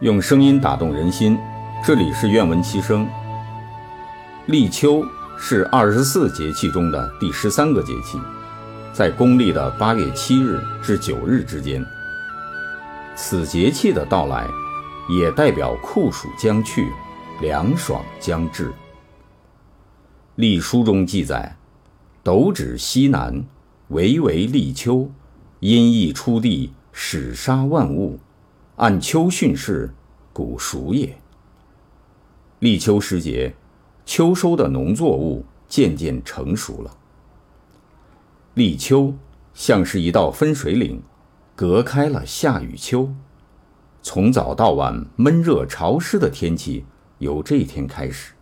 用声音打动人心，这里是愿闻其声。立秋是二十四节气中的第十三个节气，在公历的八月七日至九日之间。此节气的到来，也代表酷暑将去，凉爽将至。历书中记载：“斗指西南，惟为立秋，阴翳出地，始杀万物。”按秋训事，古熟也。立秋时节，秋收的农作物渐渐成熟了。立秋像是一道分水岭，隔开了夏与秋。从早到晚闷热潮湿的天气由这一天开始，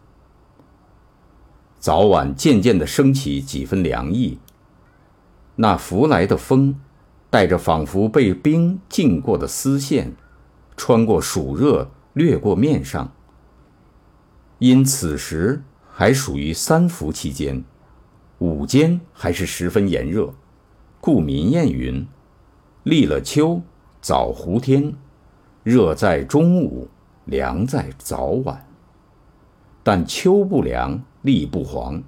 早晚渐渐地升起几分凉意。那拂来的风，带着仿佛被冰浸过的丝线。穿过暑热，掠过面上。因此时还属于三伏期间，午间还是十分炎热，故民谚云：“立了秋，早胡天，热在中午，凉在早晚。”但秋不凉，立不黄。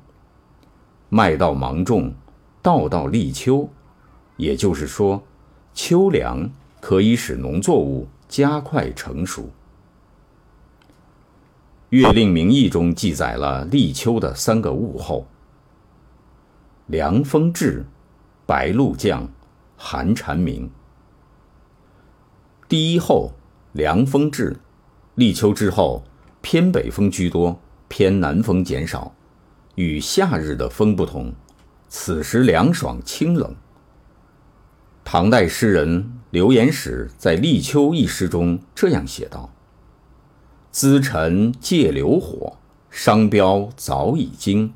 麦稻芒种，稻稻立秋，也就是说，秋凉可以使农作物。加快成熟。《月令名义》中记载了立秋的三个物候：凉风至，白露降，寒蝉鸣。第一候，凉风至，立秋之后，偏北风居多，偏南风减少。与夏日的风不同，此时凉爽清冷。唐代诗人。刘言史在《立秋》一诗中这样写道：“资尘借流火，商标早已惊。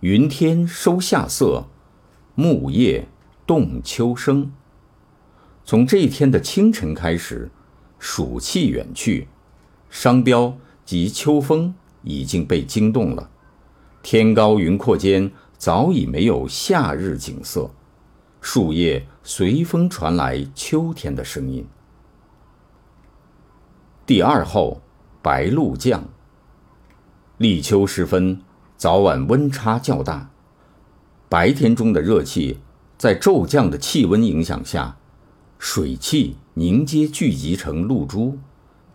云天收夏色，木叶动秋声。”从这一天的清晨开始，暑气远去，商标及秋风已经被惊动了。天高云阔间，早已没有夏日景色。树叶随风传来秋天的声音。第二候，白露降。立秋时分，早晚温差较大，白天中的热气在骤降的气温影响下，水汽凝结聚集成露珠，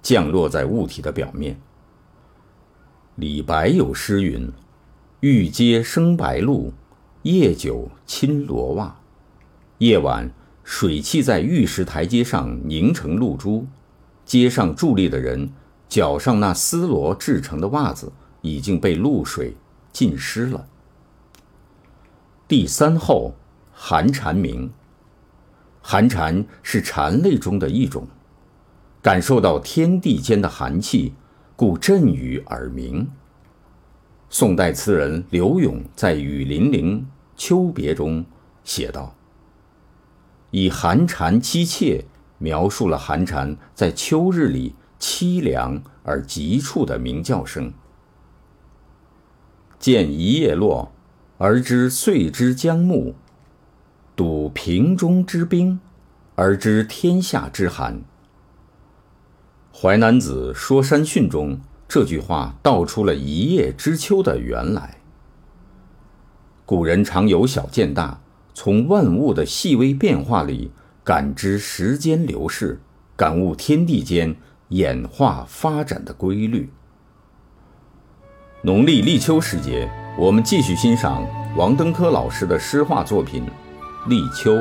降落在物体的表面。李白有诗云：“玉阶生白露，夜久侵罗袜。”夜晚，水汽在玉石台阶上凝成露珠，街上伫立的人脚上那丝罗制成的袜子已经被露水浸湿了。第三候，寒蝉鸣。寒蝉是蝉类中的一种，感受到天地间的寒气，故振羽而鸣。宋代词人柳永在《雨霖铃·秋别》中写道。以寒蝉凄切描述了寒蝉在秋日里凄凉而急促的鸣叫声。见一叶落，而知岁之将暮；睹瓶中之冰，而知天下之寒。《淮南子·说山训》中这句话道出了一叶知秋的原来。古人常有小见大。从万物的细微变化里感知时间流逝，感悟天地间演化发展的规律。农历立秋时节，我们继续欣赏王登科老师的诗画作品《立秋》。